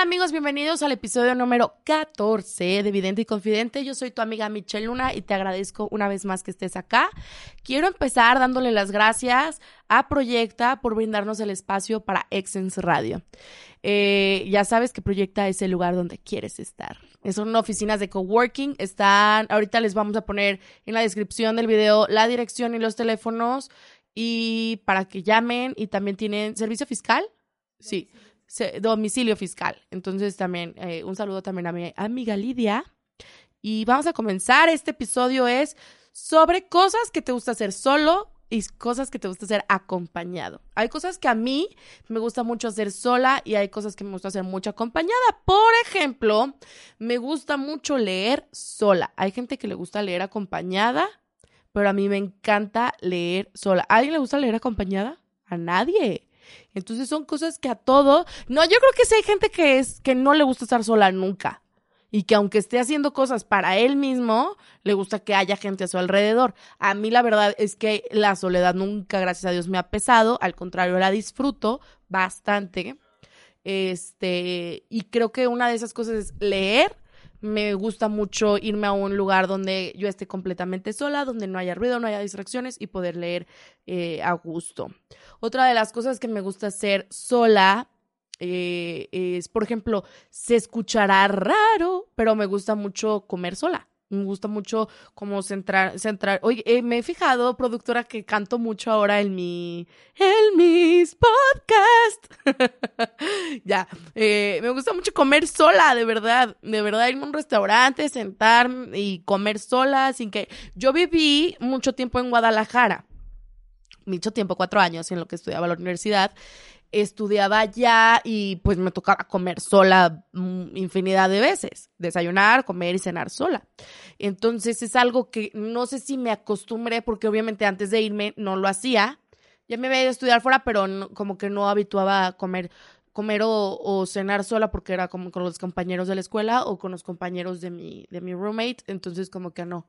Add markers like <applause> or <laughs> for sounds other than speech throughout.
¿qué tal amigos? Bienvenidos al episodio número 14 de Vidente y Confidente. Yo soy tu amiga Michelle Luna y te agradezco una vez más que estés acá. Quiero empezar dándole las gracias a Proyecta por brindarnos el espacio para Excense Radio. Eh, ya sabes que Proyecta es el lugar donde quieres estar. Son oficinas de coworking. Están, ahorita les vamos a poner en la descripción del video la dirección y los teléfonos y para que llamen y también tienen servicio fiscal. Sí domicilio fiscal. Entonces también eh, un saludo también a mi amiga Lidia. Y vamos a comenzar. Este episodio es sobre cosas que te gusta hacer solo y cosas que te gusta hacer acompañado. Hay cosas que a mí me gusta mucho hacer sola y hay cosas que me gusta hacer mucho acompañada. Por ejemplo, me gusta mucho leer sola. Hay gente que le gusta leer acompañada, pero a mí me encanta leer sola. ¿A alguien le gusta leer acompañada? A nadie. Entonces son cosas que a todo, no, yo creo que sí hay gente que es que no le gusta estar sola nunca y que aunque esté haciendo cosas para él mismo, le gusta que haya gente a su alrededor. A mí la verdad es que la soledad nunca, gracias a Dios, me ha pesado, al contrario, la disfruto bastante. Este, y creo que una de esas cosas es leer me gusta mucho irme a un lugar donde yo esté completamente sola, donde no haya ruido, no haya distracciones y poder leer eh, a gusto. Otra de las cosas que me gusta hacer sola eh, es, por ejemplo, se escuchará raro, pero me gusta mucho comer sola. Me gusta mucho como centrar, centrar. Oye, eh, me he fijado, productora, que canto mucho ahora en mi, en mis podcast. <laughs> ya, eh, me gusta mucho comer sola, de verdad, de verdad, irme a un restaurante, sentar y comer sola, sin que, yo viví mucho tiempo en Guadalajara, mucho tiempo, cuatro años en lo que estudiaba la universidad, estudiaba allá y pues me tocaba comer sola mm, infinidad de veces, desayunar, comer y cenar sola. Entonces es algo que no sé si me acostumbré porque obviamente antes de irme no lo hacía. Ya me había ido a estudiar fuera, pero como que no habituaba a comer comer o, cenar sola porque era como con los compañeros de la escuela o con los compañeros de mi, de mi roommate. Entonces como que no,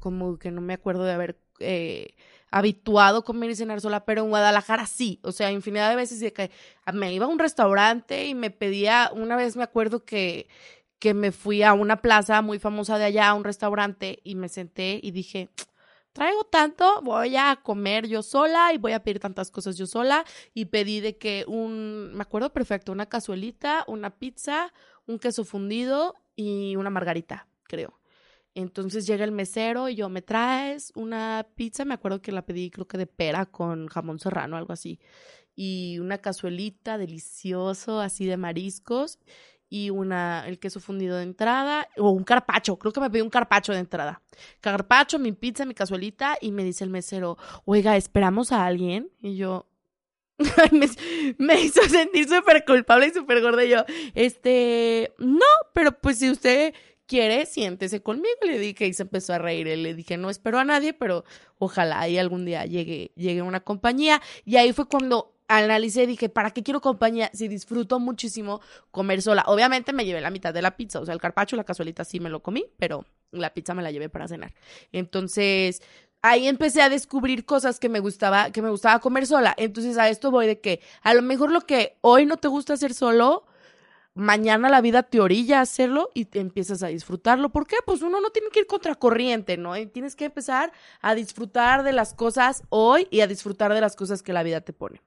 como que no me acuerdo de haber eh, habituado comer y cenar sola, pero en Guadalajara sí, o sea, infinidad de veces de que me iba a un restaurante y me pedía, una vez me acuerdo que, que me fui a una plaza muy famosa de allá, a un restaurante, y me senté y dije, traigo tanto, voy a comer yo sola y voy a pedir tantas cosas yo sola, y pedí de que un, me acuerdo perfecto, una cazuelita, una pizza, un queso fundido y una margarita, creo. Entonces llega el mesero y yo, ¿me traes una pizza? Me acuerdo que la pedí, creo que de pera con jamón serrano, algo así. Y una cazuelita delicioso, así de mariscos. Y una, el queso fundido de entrada. O un carpacho, creo que me pedí un carpacho de entrada. Carpacho, mi pizza, mi cazuelita. Y me dice el mesero, oiga, ¿esperamos a alguien? Y yo, <laughs> me, me, hizo sentir súper culpable y súper gorda. Y yo, este, no, pero pues si usted quiere, siéntese conmigo. Le dije y se empezó a reír. Le dije, no espero a nadie, pero ojalá ahí algún día llegue, llegue una compañía. Y ahí fue cuando analicé y dije, ¿para qué quiero compañía si disfruto muchísimo comer sola? Obviamente me llevé la mitad de la pizza, o sea, el carpacho, la casualita sí me lo comí, pero la pizza me la llevé para cenar. Entonces, ahí empecé a descubrir cosas que me gustaba, que me gustaba comer sola. Entonces, a esto voy de que a lo mejor lo que hoy no te gusta hacer solo, mañana la vida te orilla a hacerlo y te empiezas a disfrutarlo. ¿Por qué? Pues uno no tiene que ir contracorriente, ¿no? Y tienes que empezar a disfrutar de las cosas hoy y a disfrutar de las cosas que la vida te pone.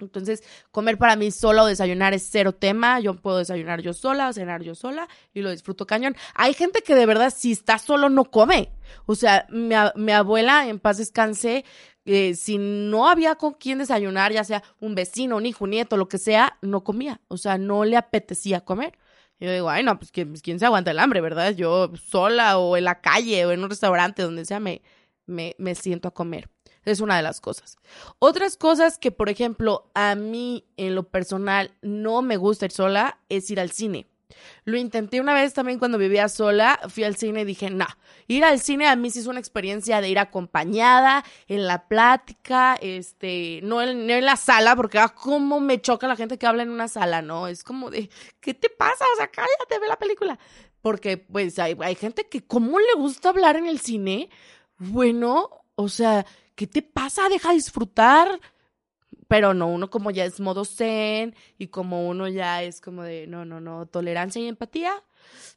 Entonces, comer para mí sola o desayunar es cero tema. Yo puedo desayunar yo sola, cenar yo sola y lo disfruto cañón. Hay gente que de verdad, si está solo, no come. O sea, mi, abuela, en paz descanse, eh, si no había con quién desayunar, ya sea un vecino, un hijo, un nieto, lo que sea, no comía. O sea, no le apetecía comer. Yo digo, ay, no, pues ¿quién, pues, ¿quién se aguanta el hambre, verdad? Yo sola o en la calle o en un restaurante, donde sea, me, me, me siento a comer. Es una de las cosas. Otras cosas que, por ejemplo, a mí en lo personal no me gusta ir sola es ir al cine. Lo intenté una vez también cuando vivía sola, fui al cine y dije, no, ir al cine a mí sí es una experiencia de ir acompañada, en la plática, este, no en, la sala, porque ah, cómo me choca la gente que habla en una sala, ¿no? Es como de, ¿qué te pasa? O sea, cállate, ve la película. Porque, pues, hay, hay gente que, ¿cómo le gusta hablar en el cine? Bueno, o sea, ¿qué te pasa? Deja disfrutar pero no, uno como ya es modo zen y como uno ya es como de, no, no, no, tolerancia y empatía,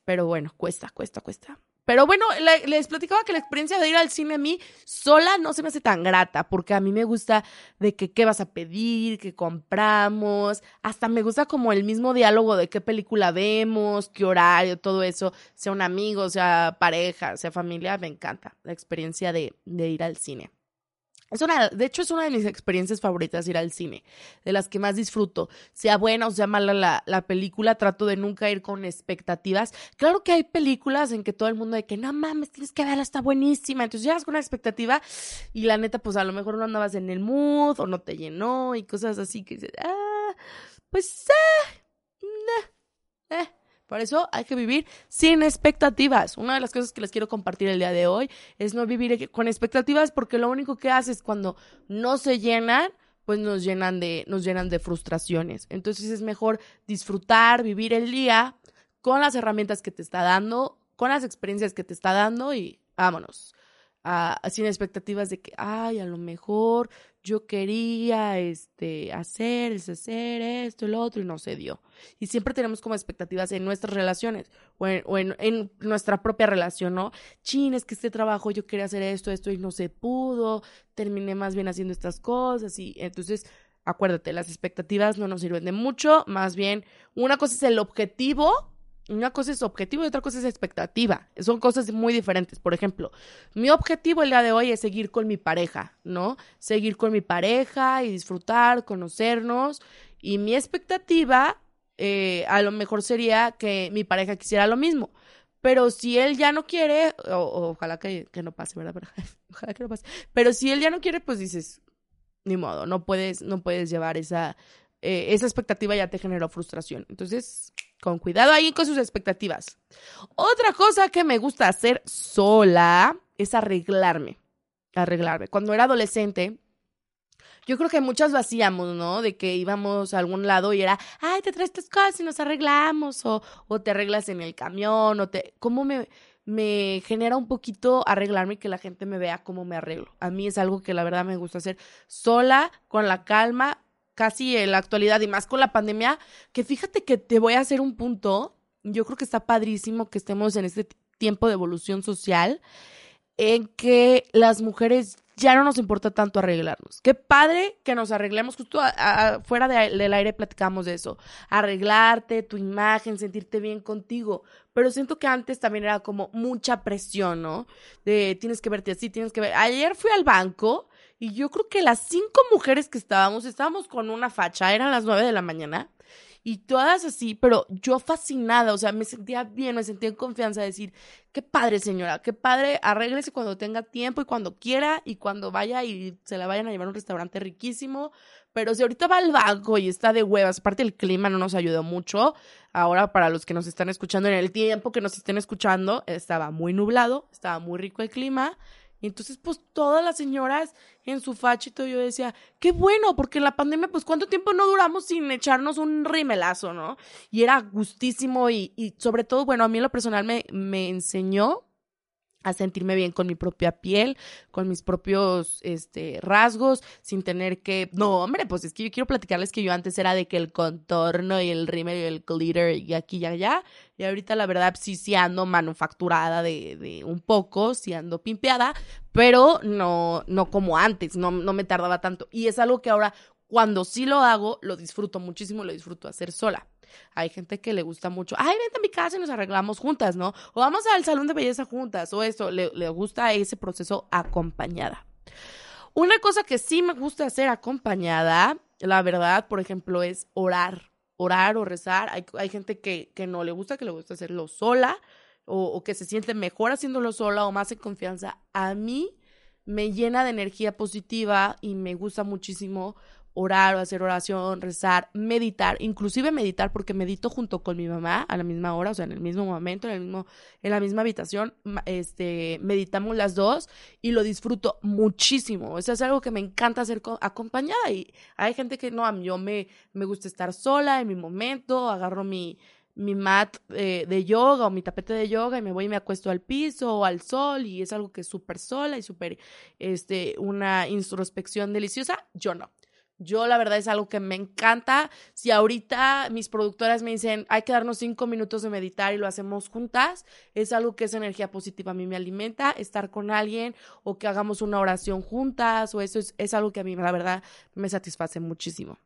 pero bueno, cuesta, cuesta, cuesta. Pero bueno, les platicaba que la experiencia de ir al cine a mí sola no se me hace tan grata, porque a mí me gusta de que qué vas a pedir, qué compramos, hasta me gusta como el mismo diálogo de qué película vemos, qué horario, todo eso, sea un amigo, sea pareja, sea familia, me encanta la experiencia de, de ir al cine. Es una, de hecho, es una de mis experiencias favoritas ir al cine, de las que más disfruto. Sea buena o sea mala la, la, película, trato de nunca ir con expectativas. Claro que hay películas en que todo el mundo de que no mames, tienes que verla, está buenísima. Entonces llegas con una expectativa y la neta, pues a lo mejor no andabas en el mood o no te llenó y cosas así que dices, ah, pues eh, eh. Por eso hay que vivir sin expectativas. Una de las cosas que les quiero compartir el día de hoy es no vivir con expectativas porque lo único que haces cuando no se llenan, pues nos llenan de, nos llenan de frustraciones. Entonces es mejor disfrutar, vivir el día con las herramientas que te está dando, con las experiencias que te está dando y vámonos sin expectativas de que, ay, a lo mejor yo quería este, hacer, deshacer esto, lo otro, y no se dio. Y siempre tenemos como expectativas en nuestras relaciones o en, en, nuestra propia relación, ¿no? Chin, es que este trabajo yo quería hacer esto, esto y no se pudo, terminé más bien haciendo estas cosas y entonces acuérdate, las expectativas no nos sirven de mucho, más bien una cosa es el objetivo una cosa es objetivo y otra cosa es expectativa. Son cosas muy diferentes. Por ejemplo, mi objetivo el día de hoy es seguir con mi pareja, ¿no? Seguir con mi pareja y disfrutar, conocernos. Y mi expectativa eh, a lo mejor sería que mi pareja quisiera lo mismo. Pero si él ya no quiere, ojalá que, no pase, ¿verdad? <laughs> ojalá que no pase. Pero si él ya no quiere, pues dices, ni modo, no puedes, no puedes llevar esa, eh, esa expectativa ya te generó frustración. Entonces, con cuidado ahí con sus expectativas. Otra cosa que me gusta hacer sola es arreglarme. Arreglarme. Cuando era adolescente, yo creo que muchas lo ¿no? De que íbamos a algún lado y era, ay, te traes tus cosas y nos arreglamos, o, o te arreglas en el camión, o te. ¿Cómo me, me genera un poquito arreglarme y que la gente me vea cómo me arreglo? A mí es algo que la verdad me gusta hacer sola, con la calma, casi en la actualidad y más con la pandemia, que fíjate que te voy a hacer un punto, yo creo que está padrísimo que estemos en este tiempo de evolución social, en que las mujeres ya no nos importa tanto arreglarnos. Qué padre que nos arreglemos, justo fuera del aire platicamos de eso, arreglarte, tu imagen, sentirte bien contigo, pero siento que antes también era como mucha presión, ¿no? De tienes que verte así, tienes que ver. Ayer fui al banco y yo creo que las cinco mujeres que estábamos, estábamos con una facha, eran las nueve de la mañana, y todas así, pero yo fascinada, o sea, me sentía bien, me sentía en confianza de decir, qué padre señora, qué padre, arréglese cuando tenga tiempo y cuando quiera y cuando vaya y se la vayan a llevar a un restaurante riquísimo, pero si ahorita va al banco y está de huevas, aparte el clima no nos ayudó mucho, ahora para los que nos están escuchando en el tiempo que nos estén escuchando, estaba muy nublado, estaba muy rico el clima, y entonces, pues todas las señoras en su fachito, yo decía, qué bueno, porque en la pandemia, pues cuánto tiempo no duramos sin echarnos un rimelazo, ¿no? Y era gustísimo y, y sobre todo, bueno, a mí lo personal me, me enseñó a sentirme bien con mi propia piel, con mis propios este, rasgos, sin tener que... No, hombre, pues es que yo quiero platicarles que yo antes era de que el contorno y el rímel y el glitter y aquí y allá, y ahorita la verdad sí, sí ando manufacturada de, de un poco, sí ando pimpeada, pero no, no como antes, no, no me tardaba tanto. Y es algo que ahora, cuando sí lo hago, lo disfruto muchísimo, lo disfruto hacer sola. Hay gente que le gusta mucho, ay, vente a mi casa y nos arreglamos juntas, ¿no? O vamos al salón de belleza juntas, o eso, le, le gusta ese proceso acompañada. Una cosa que sí me gusta hacer acompañada, la verdad, por ejemplo, es orar. Orar o rezar. Hay, hay gente que, que, no le gusta, que le gusta hacerlo sola, o, o que se siente mejor haciéndolo sola o más en confianza. A mí me llena de energía positiva y me gusta muchísimo orar o hacer oración, rezar, meditar, inclusive meditar porque medito junto con mi mamá a la misma hora, o sea, en el mismo momento, en el mismo en la misma habitación, este meditamos las dos y lo disfruto muchísimo. Eso es algo que me encanta hacer acompañada y hay gente que no, yo me me gusta estar sola en mi momento, agarro mi mi mat eh, de yoga o mi tapete de yoga y me voy y me acuesto al piso o al sol y es algo que es súper sola y súper, este, una introspección deliciosa. Yo no Yo la verdad es algo que me encanta. Si ahorita mis productoras me dicen, hay que darnos cinco minutos de meditar y lo hacemos juntas, es algo que es energía positiva. A mí me alimenta estar con alguien o que hagamos una oración juntas o eso es, es algo que a mí la verdad me satisface muchísimo.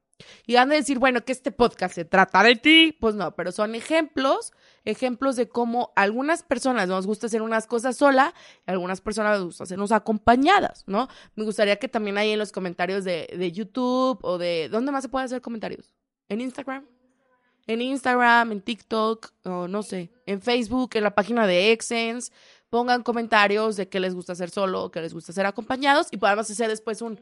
Y han de decir, bueno, que este podcast se trata de ti. Pues no, pero son ejemplos, ejemplos de cómo algunas personas nos gusta hacer unas cosas sola algunas personas nos gusta hacernos acompañadas, ¿no? Me gustaría que también ahí en los comentarios de, de YouTube o de... ¿Dónde más se puede hacer comentarios? ¿En Instagram? En Instagram, en TikTok, o no sé, en Facebook, en la página de Exens. Pongan comentarios de qué les gusta hacer solo qué les gusta hacer acompañados y podamos hacer después un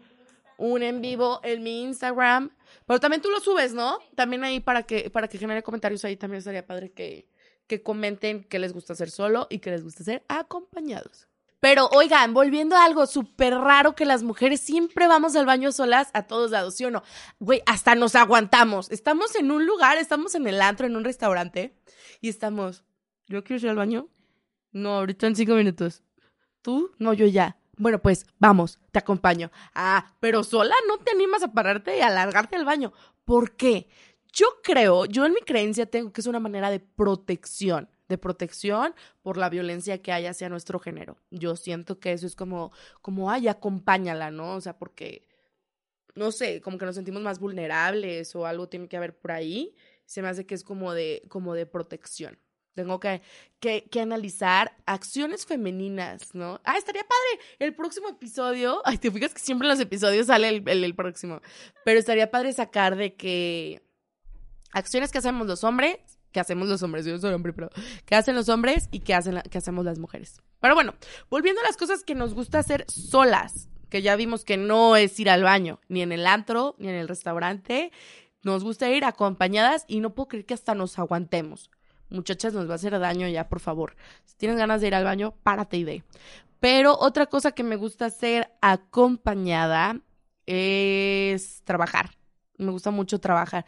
un en vivo en mi Instagram. Pero también tú lo subes, ¿no? También ahí para que, para que genere comentarios ahí también estaría padre que, que comenten qué les gusta hacer solo y qué les gusta hacer acompañados. Pero oigan, volviendo a algo súper raro que las mujeres siempre vamos al baño solas a todos lados, ¿sí o no? Güey, hasta nos aguantamos. Estamos en un lugar, estamos en el antro, en un restaurante, y estamos, ¿yo quiero ir al baño? No, ahorita en cinco minutos. ¿Tú? No, yo ya. Bueno, pues vamos, te acompaño. Ah, pero sola no te animas a pararte y alargarte al baño. ¿Por qué? Yo creo, yo en mi creencia tengo que es una manera de protección, de protección por la violencia que hay hacia nuestro género. Yo siento que eso es como, como, ay, acompáñala, ¿no? O sea, porque, no sé, como que nos sentimos más vulnerables o algo tiene que haber por ahí. Se me hace que es como de, como de protección. Tengo que, que, analizar acciones femeninas, ¿no? Ah, estaría padre. El próximo episodio. <laughs> Ay, te fijas que siempre en los episodios sale el, el, próximo. Pero estaría padre sacar de que. Acciones que hacemos los hombres. Que hacemos los hombres, yo soy hombre, pero. Que hacen los hombres y que, hacen que hacemos las mujeres. Pero bueno, volviendo a las cosas que nos gusta hacer solas. Que ya vimos que no es ir al baño, ni en el antro, ni en el restaurante. Nos gusta ir acompañadas y no puedo creer que hasta nos aguantemos muchachas, nos va a hacer daño ya, por favor. Si tienes ganas de ir al baño, párate y ve. Pero otra cosa que me gusta hacer acompañada es trabajar. Me gusta mucho trabajar.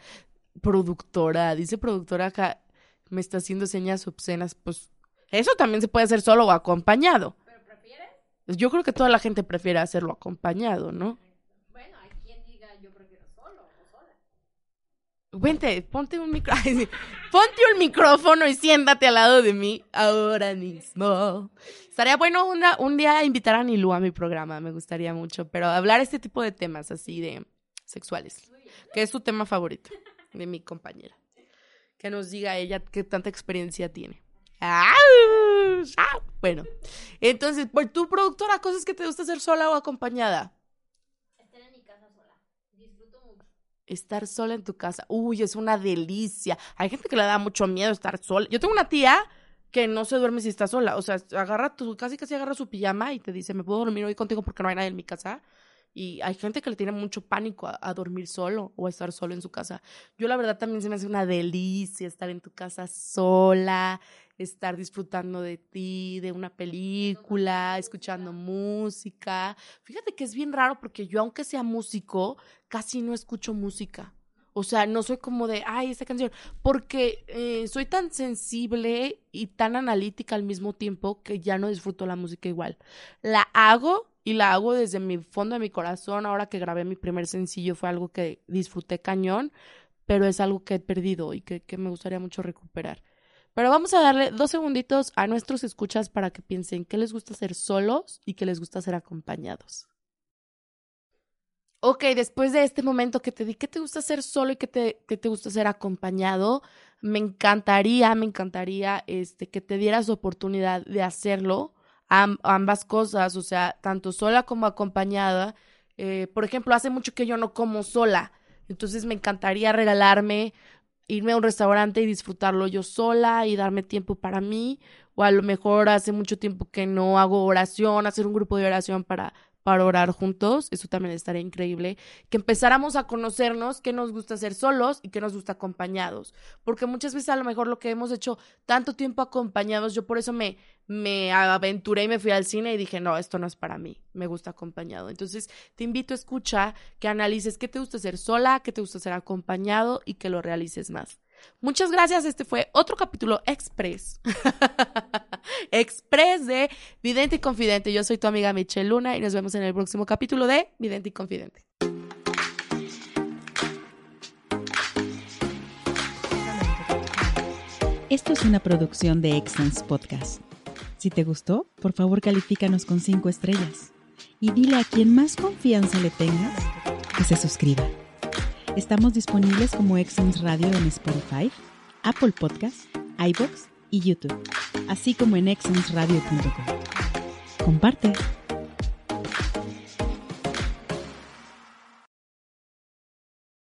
Productora, dice productora acá, me está haciendo señas obscenas. Pues eso también se puede hacer solo o acompañado. ¿Pero prefieres? Yo creo que toda la gente prefiere hacerlo acompañado, ¿no? Vente, ponte un <laughs> ponte un micrófono y siéntate al lado de mí ahora mismo. Estaría bueno una, un día invitar a Nilu a mi programa, me gustaría mucho, pero hablar este tipo de temas así de sexuales, que es su tema favorito de mi compañera. Que nos diga ella qué tanta experiencia tiene. Bueno, entonces, por tu productora, cosas que te gusta hacer sola o acompañada. Estar sola en tu casa. Uy, es una delicia. Hay gente que le da mucho miedo estar sola. Yo tengo una tía que no se duerme si está sola. O sea, agarra tu, casi casi agarra su pijama y te dice, ¿me puedo dormir hoy contigo porque no hay nadie en mi casa? Y hay gente que le tiene mucho pánico a, dormir solo o a estar solo en su casa. Yo la verdad también se me hace una delicia estar en tu casa sola, estar disfrutando de ti, de una película, escuchando música. Fíjate que es bien raro porque yo aunque sea músico, casi no escucho música. O sea, no soy como de, ay, esta canción, porque eh, soy tan sensible y tan analítica al mismo tiempo que ya no disfruto la música igual. La hago y la hago desde mi fondo de mi corazón. Ahora que grabé mi primer sencillo fue algo que disfruté cañón, pero es algo que he perdido y que, que me gustaría mucho recuperar. Pero vamos a darle dos segunditos a nuestros escuchas para que piensen qué les gusta hacer solos y qué les gusta hacer acompañados. Ok, después de este momento que te di qué te gusta hacer solo y qué te, gusta hacer acompañado, me encantaría, me encantaría este, que te dieras oportunidad de hacerlo, ambas cosas, o sea, tanto sola como acompañada. Eh, por ejemplo, hace mucho que yo no como sola, entonces me encantaría regalarme irme a un restaurante y disfrutarlo yo sola y darme tiempo para mí, o a lo mejor hace mucho tiempo que no hago oración, hacer un grupo de oración para para orar juntos, eso también estaría increíble, que empezáramos a conocernos qué nos gusta hacer solos y qué nos gusta acompañados, porque muchas veces a lo mejor lo que hemos hecho tanto tiempo acompañados, yo por eso me, me aventuré y me fui al cine y dije, no, esto no es para mí, me gusta acompañado. Entonces, te invito a escuchar, que analices qué te gusta hacer sola, qué te gusta hacer acompañado y que lo realices más. Muchas gracias. Este fue otro capítulo express. <laughs> express de Vidente y Confidente. Yo soy tu amiga Michelle Luna y nos vemos en el próximo capítulo de Vidente y Confidente. Esto es una producción de Excellence Podcast. Si te gustó, por favor califícanos con 5 estrellas y dile a quien más confianza le tengas que se suscriba. Estamos disponibles como Excellence Radio en Spotify, Apple Podcasts, iBox y YouTube, así como en excellenceradio.com. Comparte.